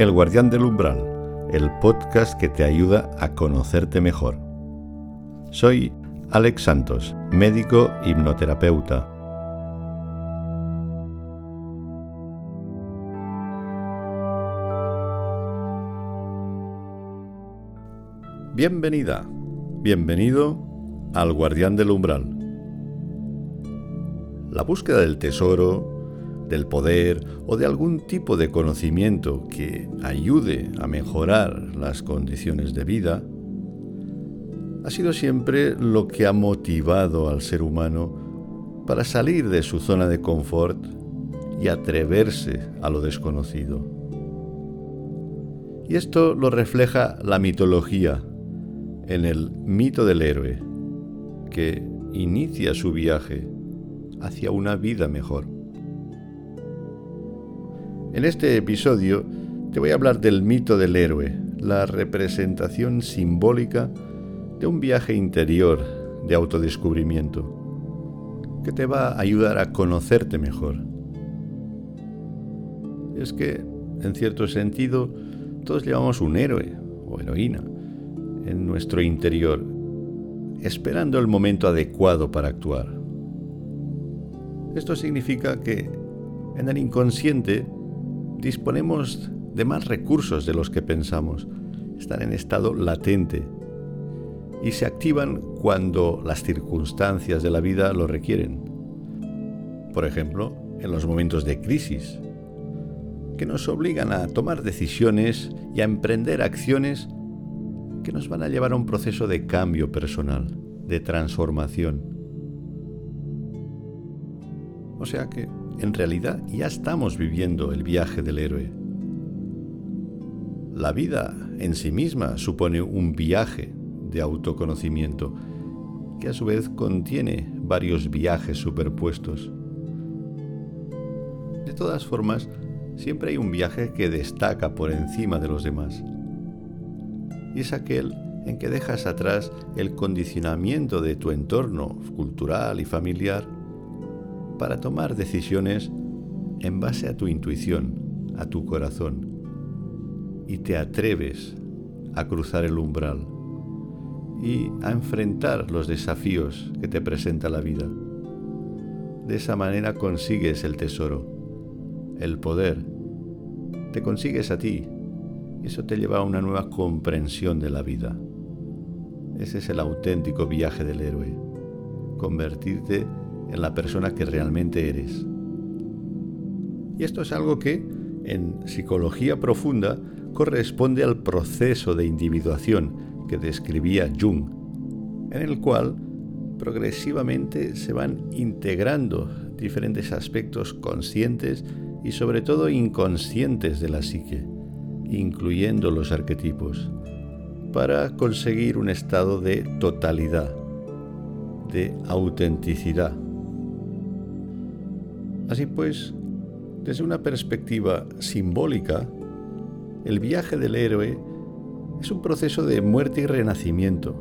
El Guardián del Umbral, el podcast que te ayuda a conocerte mejor. Soy Alex Santos, médico hipnoterapeuta. Bienvenida, bienvenido al Guardián del Umbral. La búsqueda del tesoro, del poder o de algún tipo de conocimiento que ayude a mejorar las condiciones de vida, ha sido siempre lo que ha motivado al ser humano para salir de su zona de confort y atreverse a lo desconocido. Y esto lo refleja la mitología en el mito del héroe, que inicia su viaje hacia una vida mejor. En este episodio te voy a hablar del mito del héroe, la representación simbólica de un viaje interior de autodescubrimiento, que te va a ayudar a conocerte mejor. Es que, en cierto sentido, todos llevamos un héroe o heroína en nuestro interior, esperando el momento adecuado para actuar. Esto significa que en el inconsciente disponemos de más recursos de los que pensamos. Están en estado latente y se activan cuando las circunstancias de la vida lo requieren. Por ejemplo, en los momentos de crisis, que nos obligan a tomar decisiones y a emprender acciones que nos van a llevar a un proceso de cambio personal, de transformación. O sea que en realidad ya estamos viviendo el viaje del héroe. La vida en sí misma supone un viaje de autoconocimiento que a su vez contiene varios viajes superpuestos. De todas formas, siempre hay un viaje que destaca por encima de los demás. Y es aquel en que dejas atrás el condicionamiento de tu entorno cultural y familiar para tomar decisiones en base a tu intuición, a tu corazón, y te atreves a cruzar el umbral y a enfrentar los desafíos que te presenta la vida. De esa manera consigues el tesoro, el poder, te consigues a ti eso te lleva a una nueva comprensión de la vida. Ese es el auténtico viaje del héroe, convertirte en la persona que realmente eres. Y esto es algo que, en psicología profunda, corresponde al proceso de individuación que describía Jung, en el cual progresivamente se van integrando diferentes aspectos conscientes y sobre todo inconscientes de la psique, incluyendo los arquetipos, para conseguir un estado de totalidad, de autenticidad, Así pues, desde una perspectiva simbólica, el viaje del héroe es un proceso de muerte y renacimiento,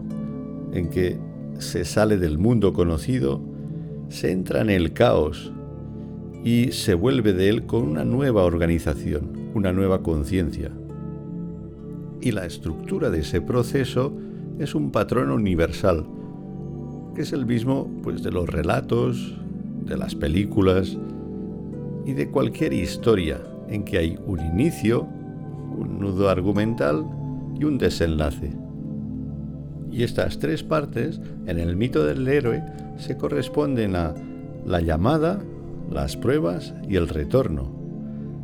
en que se sale del mundo conocido, se entra en el caos y se vuelve de él con una nueva organización, una nueva conciencia. Y la estructura de ese proceso es un patrón universal, que es el mismo pues, de los relatos, de las películas, y de cualquier historia en que hay un inicio, un nudo argumental y un desenlace. Y estas tres partes en el mito del héroe se corresponden a la llamada, las pruebas y el retorno.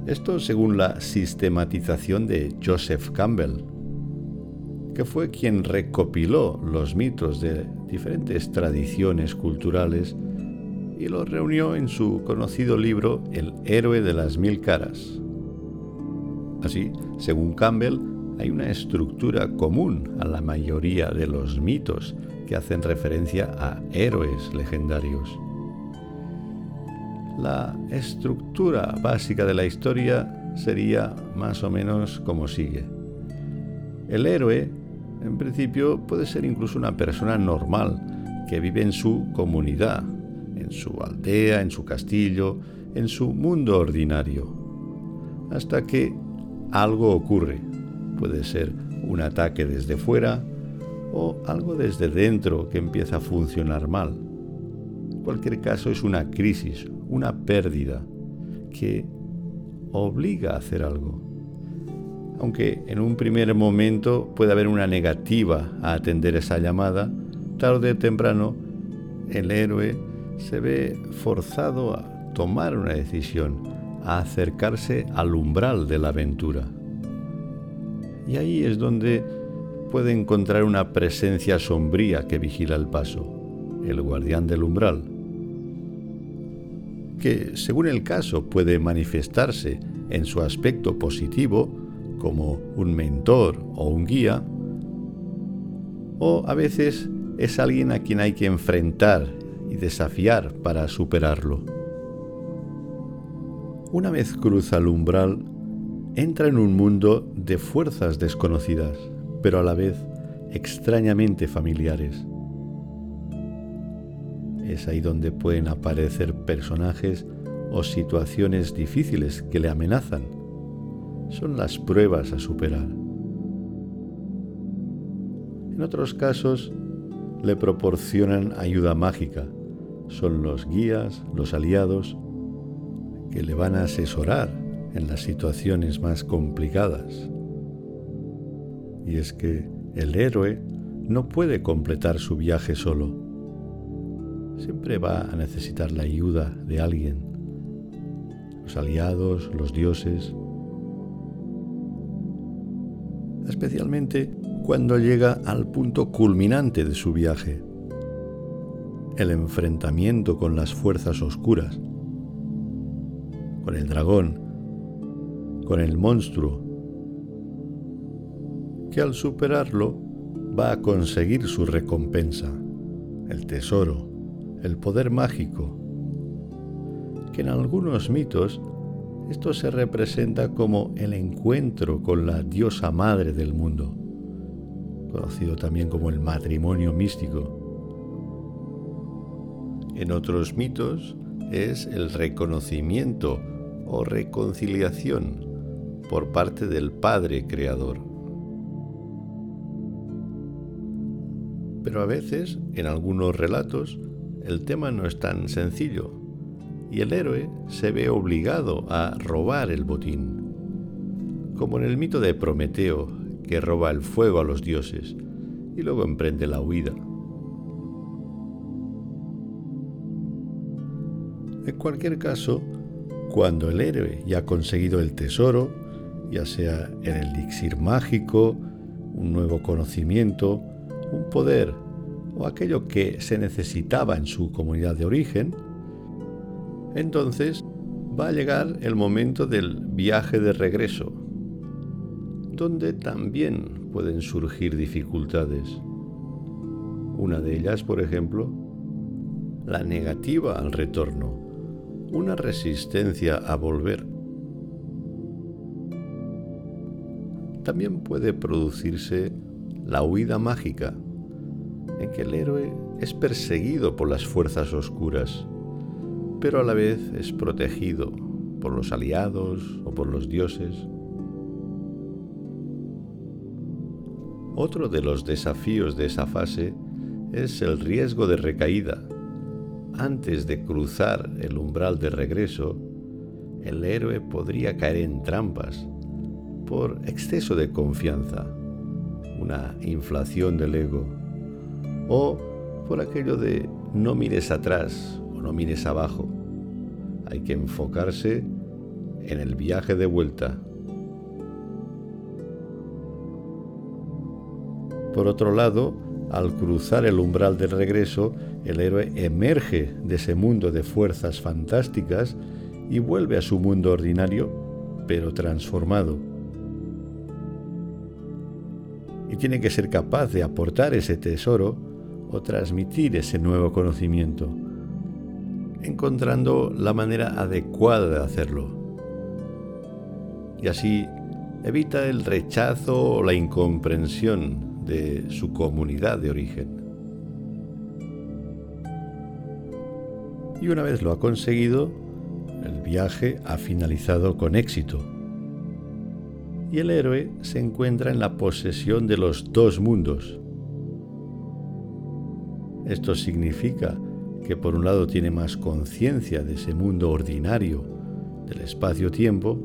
Esto según la sistematización de Joseph Campbell, que fue quien recopiló los mitos de diferentes tradiciones culturales y lo reunió en su conocido libro El héroe de las mil caras. Así, según Campbell, hay una estructura común a la mayoría de los mitos que hacen referencia a héroes legendarios. La estructura básica de la historia sería más o menos como sigue. El héroe, en principio, puede ser incluso una persona normal que vive en su comunidad, en su aldea, en su castillo, en su mundo ordinario, hasta que algo ocurre. Puede ser un ataque desde fuera o algo desde dentro que empieza a funcionar mal. Cualquier caso es una crisis, una pérdida que obliga a hacer algo. Aunque en un primer momento puede haber una negativa a atender esa llamada, tarde o temprano el héroe se ve forzado a tomar una decisión, a acercarse al umbral de la aventura. Y ahí es donde puede encontrar una presencia sombría que vigila el paso, el guardián del umbral, que según el caso puede manifestarse en su aspecto positivo como un mentor o un guía, o a veces es alguien a quien hay que enfrentar y desafiar para superarlo. Una vez cruza el umbral, entra en un mundo de fuerzas desconocidas, pero a la vez extrañamente familiares. Es ahí donde pueden aparecer personajes o situaciones difíciles que le amenazan. Son las pruebas a superar. En otros casos, le proporcionan ayuda mágica. Son los guías, los aliados, que le van a asesorar en las situaciones más complicadas. Y es que el héroe no puede completar su viaje solo. Siempre va a necesitar la ayuda de alguien. Los aliados, los dioses. Especialmente cuando llega al punto culminante de su viaje, el enfrentamiento con las fuerzas oscuras, con el dragón, con el monstruo, que al superarlo va a conseguir su recompensa, el tesoro, el poder mágico, que en algunos mitos esto se representa como el encuentro con la diosa madre del mundo conocido también como el matrimonio místico. En otros mitos es el reconocimiento o reconciliación por parte del Padre Creador. Pero a veces, en algunos relatos, el tema no es tan sencillo y el héroe se ve obligado a robar el botín, como en el mito de Prometeo, que roba el fuego a los dioses y luego emprende la huida. En cualquier caso, cuando el héroe ya ha conseguido el tesoro, ya sea el elixir mágico, un nuevo conocimiento, un poder o aquello que se necesitaba en su comunidad de origen, entonces va a llegar el momento del viaje de regreso, donde también pueden surgir dificultades. Una de ellas, por ejemplo, la negativa al retorno, una resistencia a volver. También puede producirse la huida mágica, en que el héroe es perseguido por las fuerzas oscuras, pero a la vez es protegido por los aliados o por los dioses. Otro de los desafíos de esa fase es el riesgo de recaída. Antes de cruzar el umbral de regreso, el héroe podría caer en trampas por exceso de confianza, una inflación del ego, o por aquello de no mires atrás o no mires abajo. Hay que enfocarse en el viaje de vuelta Por otro lado, al cruzar el umbral del regreso, el héroe emerge de ese mundo de fuerzas fantásticas y vuelve a su mundo ordinario, pero transformado. Y tiene que ser capaz de aportar ese tesoro o transmitir ese nuevo conocimiento, encontrando la manera adecuada de hacerlo. Y así evita el rechazo o la incomprensión de su comunidad de origen. Y una vez lo ha conseguido, el viaje ha finalizado con éxito. y el héroe se encuentra en la posesión de los dos mundos. Esto significa que por un lado tiene más conciencia de ese mundo ordinario, del espacio-tiempo,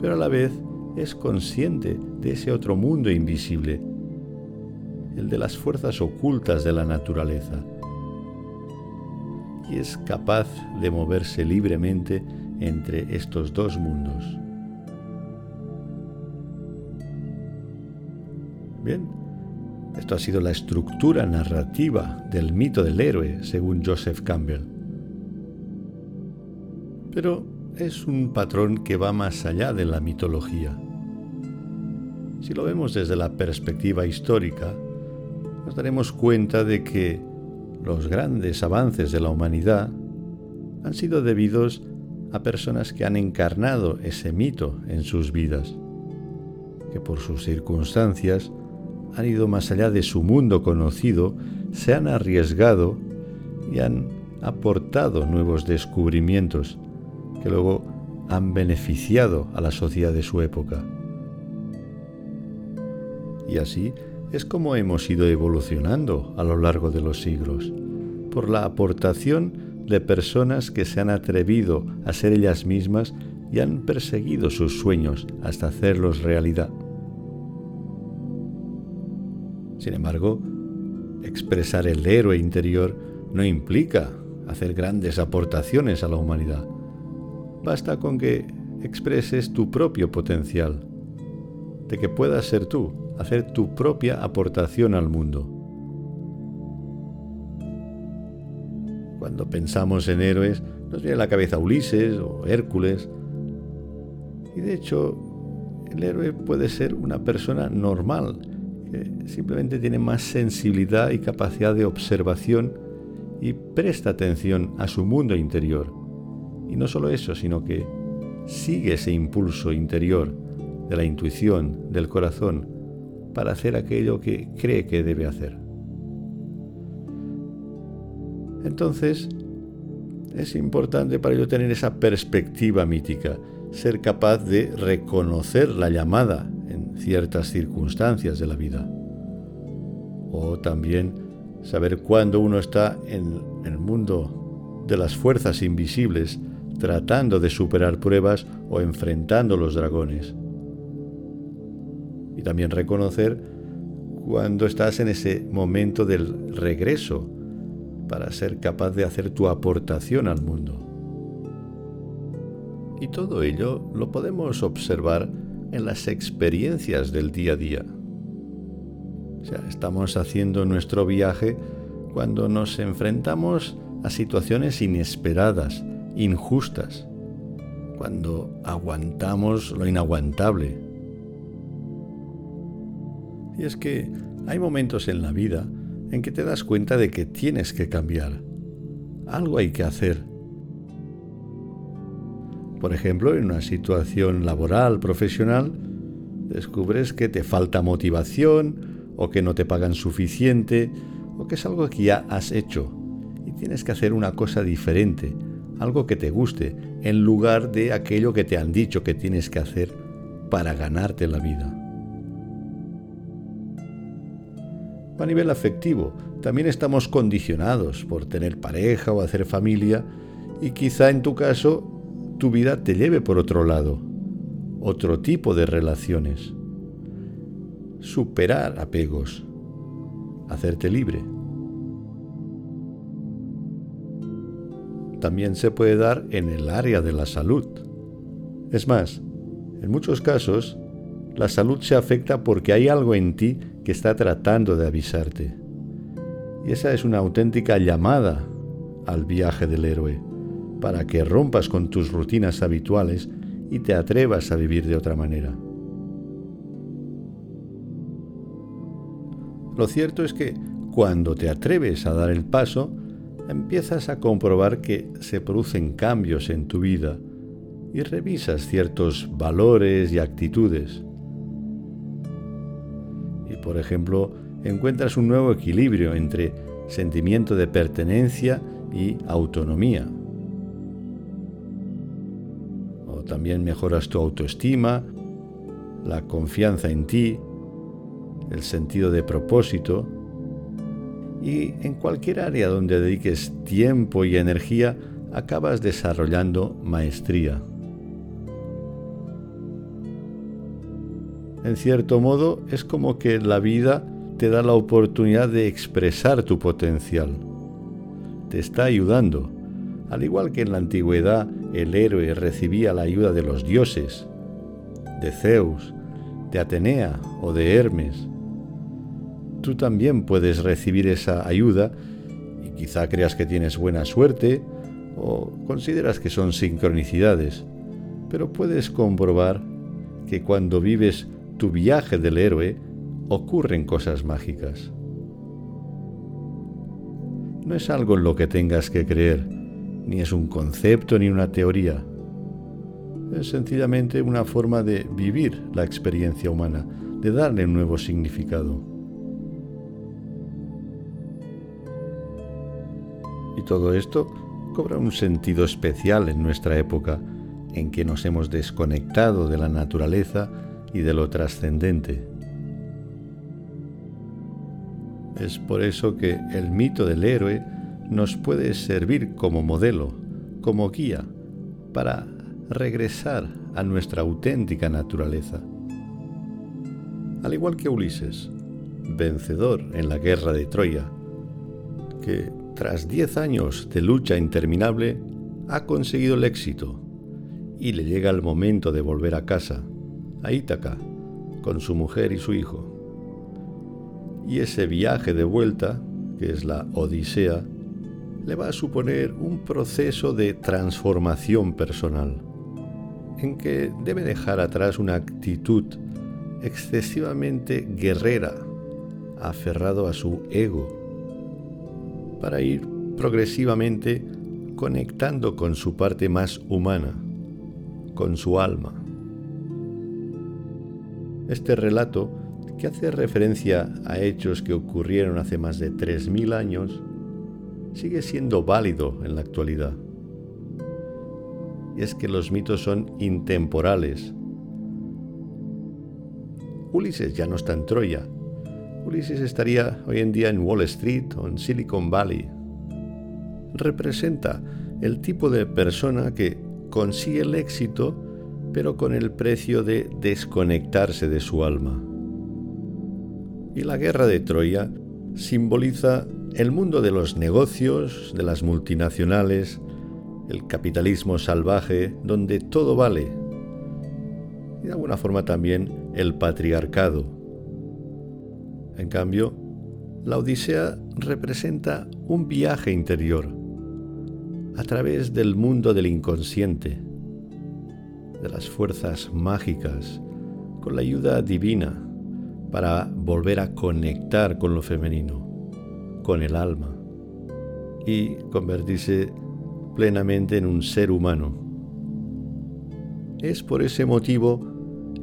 pero a la vez es consciente de ese otro mundo invisible, el de las fuerzas ocultas de la naturaleza, y es capaz de moverse libremente entre estos dos mundos. Bien, esto ha sido la estructura narrativa del mito del héroe, según Joseph Campbell. Pero es un patrón que va más allá de la mitología. Si lo vemos desde la perspectiva histórica, nos daremos cuenta de que los grandes avances de la humanidad han sido debidos a personas que han encarnado ese mito en sus vidas, que por sus circunstancias han ido más allá de su mundo conocido, se han arriesgado y han aportado nuevos descubrimientos que luego han beneficiado a la sociedad de su época. Y así es como hemos ido evolucionando a lo largo de los siglos, por la aportación de personas que se han atrevido a ser ellas mismas y han perseguido sus sueños hasta hacerlos realidad. Sin embargo, expresar el héroe interior no implica hacer grandes aportaciones a la humanidad. Basta con que expreses tu propio potencial, de que puedas ser tú, hacer tu propia aportación al mundo. Cuando pensamos en héroes, nos viene a la cabeza Ulises o Hércules. Y de hecho, el héroe puede ser una persona normal, simplemente tiene más sensibilidad y capacidad de observación y presta atención a su mundo interior. Y no solo eso, sino que sigue ese impulso interior de la intuición, del corazón, para hacer aquello que cree que debe hacer. Entonces, es importante para ello tener esa perspectiva mítica, ser capaz de reconocer la llamada ciertas circunstancias de la vida. O también saber cuándo uno está en el mundo de las fuerzas invisibles tratando de superar pruebas o enfrentando los dragones. Y también reconocer cuando estás en ese momento del regreso para ser capaz de hacer tu aportación al mundo. Y todo ello lo podemos observar en las experiencias del día a día. O sea, estamos haciendo nuestro viaje cuando nos enfrentamos a situaciones inesperadas, injustas, cuando aguantamos lo inaguantable. Y es que hay momentos en la vida en que te das cuenta de que tienes que cambiar. Algo hay que hacer por ejemplo, en una situación laboral, profesional, descubres que te falta motivación o que no te pagan suficiente o que es algo que ya has hecho y tienes que hacer una cosa diferente, algo que te guste, en lugar de aquello que te han dicho que tienes que hacer para ganarte la vida. A nivel afectivo, también estamos condicionados por tener pareja o hacer familia y quizá en tu caso tu vida te lleve por otro lado, otro tipo de relaciones. Superar apegos, hacerte libre. También se puede dar en el área de la salud. Es más, en muchos casos, la salud se afecta porque hay algo en ti que está tratando de avisarte. Y esa es una auténtica llamada al viaje del héroe para que rompas con tus rutinas habituales y te atrevas a vivir de otra manera. Lo cierto es que cuando te atreves a dar el paso, empiezas a comprobar que se producen cambios en tu vida y revisas ciertos valores y actitudes. Y por ejemplo, encuentras un nuevo equilibrio entre sentimiento de pertenencia y autonomía. también mejoras tu autoestima la confianza en ti, el sentido de propósito y en cualquier área donde dediques tiempo y energía acabas desarrollando maestría. En cierto modo es como que la vida te da la oportunidad de expresar tu potencial. Te está ayudando. Al igual que en la antigüedad el héroe recibía la ayuda de los dioses, de Zeus, de Atenea o de Hermes, tú también puedes recibir esa ayuda y quizá creas que tienes buena suerte o consideras que son sincronicidades, pero puedes comprobar que cuando vives tu viaje del héroe ocurren cosas mágicas. No es algo en lo que tengas que creer, ni es un concepto ni una teoría. Es sencillamente una forma de vivir la experiencia humana, de darle un nuevo significado. Y todo esto cobra un sentido especial en nuestra época, en que nos hemos desconectado de la naturaleza y de lo trascendente. Es por eso que el mito del héroe nos puede servir como modelo, como guía, para regresar a nuestra auténtica naturaleza. Al igual que Ulises, vencedor en la guerra de Troya, que tras diez años de lucha interminable, ha conseguido el éxito y le llega el momento de volver a casa, a Ítaca, con su mujer y su hijo. Y ese viaje de vuelta, que es la Odisea, le va a suponer un proceso de transformación personal, en que debe dejar atrás una actitud excesivamente guerrera, aferrado a su ego para ir progresivamente conectando con su parte más humana, con su alma. Este relato, que hace referencia a hechos que ocurrieron hace más de 3.000 años, sigue siendo válido en la actualidad. Y es que los mitos son intemporales. Ulises ya no está en Troya, Ulises estaría hoy en día en Wall Street o en Silicon Valley. Representa el tipo de persona que consigue el éxito pero con el precio de desconectarse de su alma. Y la guerra de Troya simboliza el mundo de los negocios, de las multinacionales, el capitalismo salvaje, donde todo vale. Y de alguna forma también el patriarcado, en cambio, la Odisea representa un viaje interior a través del mundo del inconsciente, de las fuerzas mágicas, con la ayuda divina para volver a conectar con lo femenino, con el alma y convertirse plenamente en un ser humano. Es por ese motivo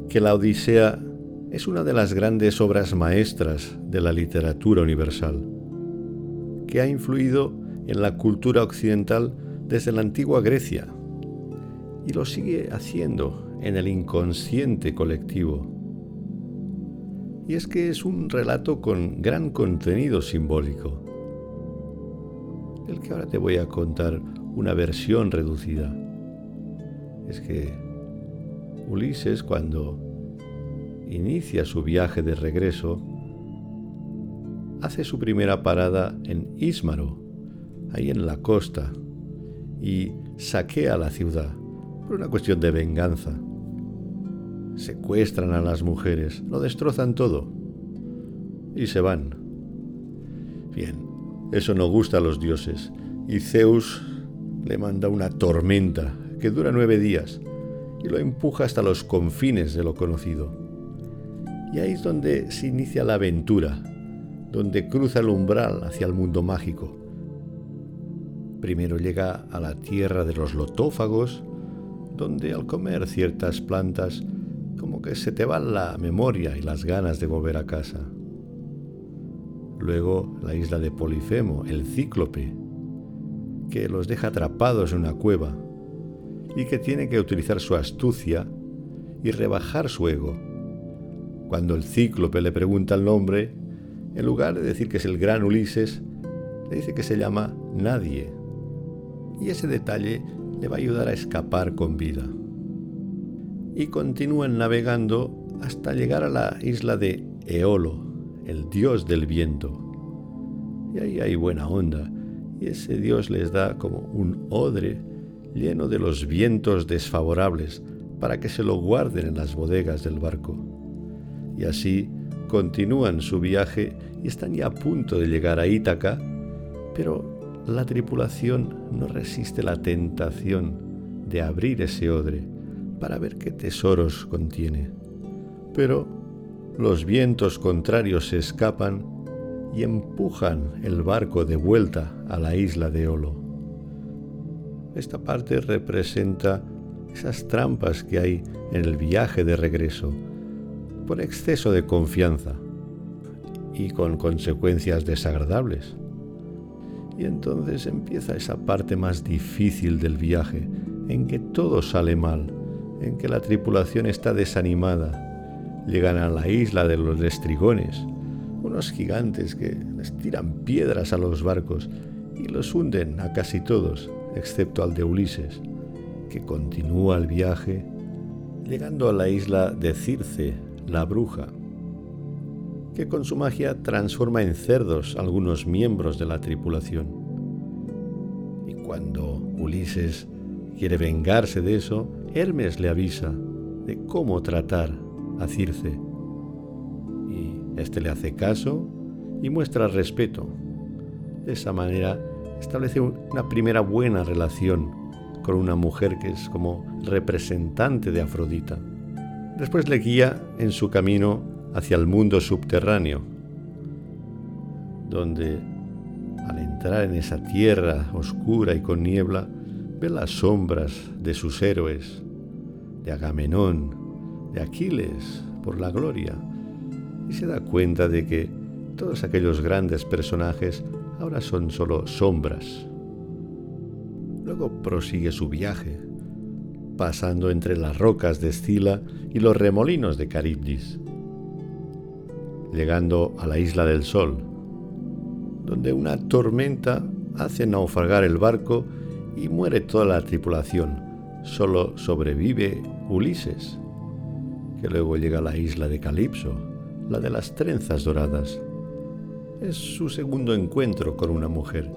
que la Odisea es una de las grandes obras maestras de la literatura universal, que ha influido en la cultura occidental desde la antigua Grecia y lo sigue haciendo en el inconsciente colectivo. Y es que es un relato con gran contenido simbólico, el que ahora te voy a contar una versión reducida. Es que Ulises cuando inicia su viaje de regreso, hace su primera parada en Ismaro, ahí en la costa, y saquea la ciudad por una cuestión de venganza. Secuestran a las mujeres, lo destrozan todo y se van. Bien, eso no gusta a los dioses y Zeus le manda una tormenta que dura nueve días y lo empuja hasta los confines de lo conocido. Y ahí es donde se inicia la aventura, donde cruza el umbral hacia el mundo mágico. Primero llega a la tierra de los lotófagos, donde al comer ciertas plantas como que se te va la memoria y las ganas de volver a casa. Luego la isla de Polifemo, el cíclope, que los deja atrapados en una cueva y que tiene que utilizar su astucia y rebajar su ego Cuando el cíclope le pregunta el nombre, en lugar de decir que es el gran Ulises, le dice que se llama Nadie. Y ese detalle le va a ayudar a escapar con vida. Y continúan navegando hasta llegar a la isla de Eolo, el dios del viento. Y ahí hay buena onda, y ese dios les da como un odre lleno de los vientos desfavorables para que se lo guarden en las bodegas del barco. Y así continúan su viaje y están ya a punto de llegar a Ítaca, pero la tripulación no resiste la tentación de abrir ese odre para ver qué tesoros contiene. Pero los vientos contrarios se escapan y empujan el barco de vuelta a la isla de Olo. Esta parte representa esas trampas que hay en el viaje de regreso por exceso de confianza y con consecuencias desagradables. Y entonces empieza esa parte más difícil del viaje, en que todo sale mal, en que la tripulación está desanimada. Llegan a la isla de los estrigones, unos gigantes que les tiran piedras a los barcos y los hunden a casi todos, excepto al de Ulises, que continúa el viaje, llegando a la isla de Circe, la bruja, que con su magia transforma en cerdos algunos miembros de la tripulación. Y cuando Ulises quiere vengarse de eso, Hermes le avisa de cómo tratar a Circe este le hace caso y muestra respeto. De esa manera establece una primera buena relación con una mujer que es como representante de Afrodita. Después le guía en su camino hacia el mundo subterráneo, donde al entrar en esa tierra oscura y con niebla, ve las sombras de sus héroes, de Agamenón, de Aquiles, por la gloria, y se da cuenta de que todos aquellos grandes personajes ahora son solo sombras. Luego prosigue su viaje, pasando entre las rocas de Escila y los remolinos de Caribdis, llegando a la isla del Sol, donde una tormenta hace naufragar el barco y muere toda la tripulación. Solo sobrevive Ulises, que luego llega a la isla de Calipso, la de las trenzas doradas. Es su segundo encuentro con una mujer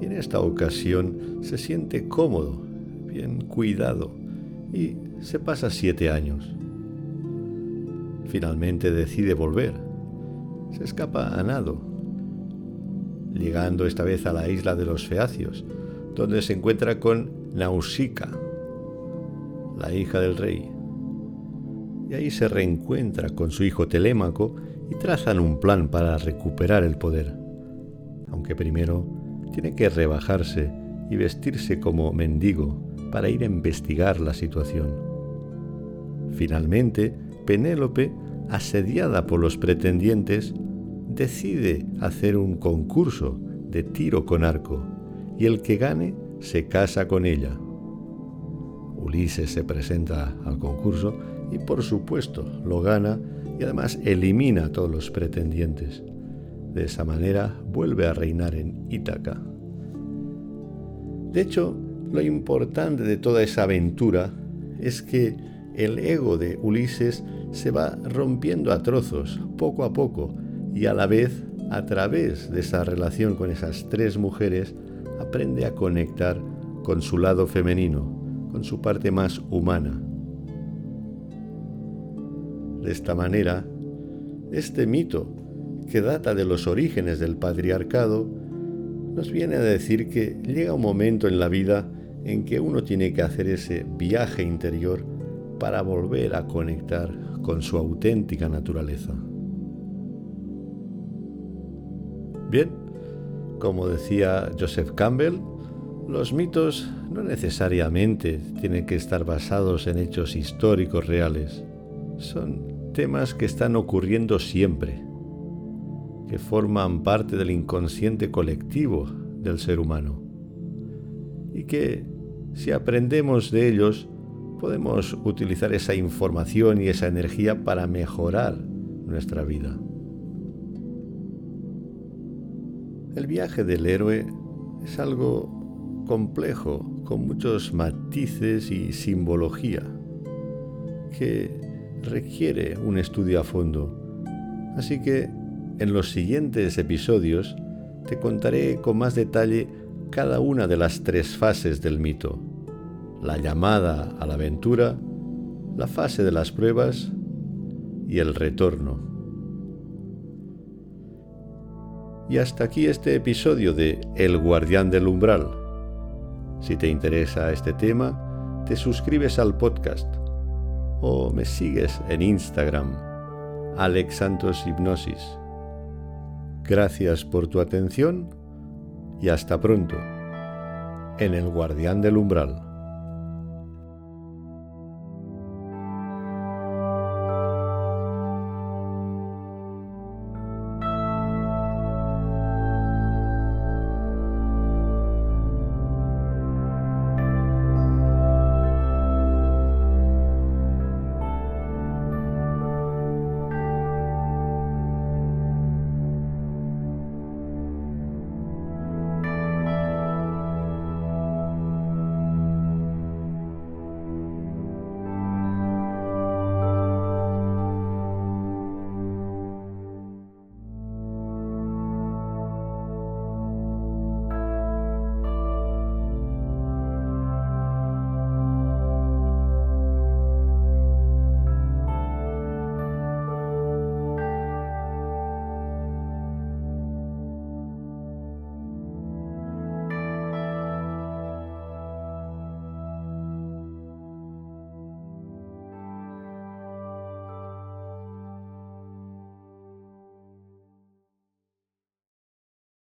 y en esta ocasión se siente cómodo, bien cuidado y se pasa siete años. Finalmente decide volver. Se escapa a nado, llegando esta vez a la isla de los Feacios, donde se encuentra con Nausicaa, la hija del rey y ahí se reencuentra con su hijo Telémaco y trazan un plan para recuperar el poder. Aunque primero tiene que rebajarse y vestirse como mendigo para ir a investigar la situación. Finalmente, Penélope, asediada por los pretendientes, decide hacer un concurso de tiro con arco y el que gane se casa con ella. Ulises se presenta al concurso y por supuesto lo gana y además elimina a todos los pretendientes. De esa manera vuelve a reinar en Ítaca. De hecho, lo importante de toda esa aventura es que el ego de Ulises se va rompiendo a trozos, poco a poco, y a la vez, a través de esa relación con esas tres mujeres, aprende a conectar con su lado femenino, con su parte más humana. De esta manera, este mito, que data de los orígenes del patriarcado, nos viene a decir que llega un momento en la vida en que uno tiene que hacer ese viaje interior para volver a conectar con su auténtica naturaleza. Bien, como decía Joseph Campbell, los mitos no necesariamente tienen que estar basados en hechos históricos reales. Son temas que están ocurriendo siempre, que forman parte del inconsciente colectivo del ser humano y que si aprendemos de ellos podemos utilizar esa información y esa energía para mejorar nuestra vida. El viaje del héroe es algo complejo, con muchos matices y simbología, que requiere un estudio a fondo. Así que en los siguientes episodios te contaré con más detalle cada una de las tres fases del mito. La llamada a la aventura, la fase de las pruebas y el retorno. Y hasta aquí este episodio de El guardián del umbral. Si te interesa este tema, te suscribes al podcast o me sigues en Instagram, Alex Santos Hipnosis. Gracias por tu atención y hasta pronto en El guardián del umbral.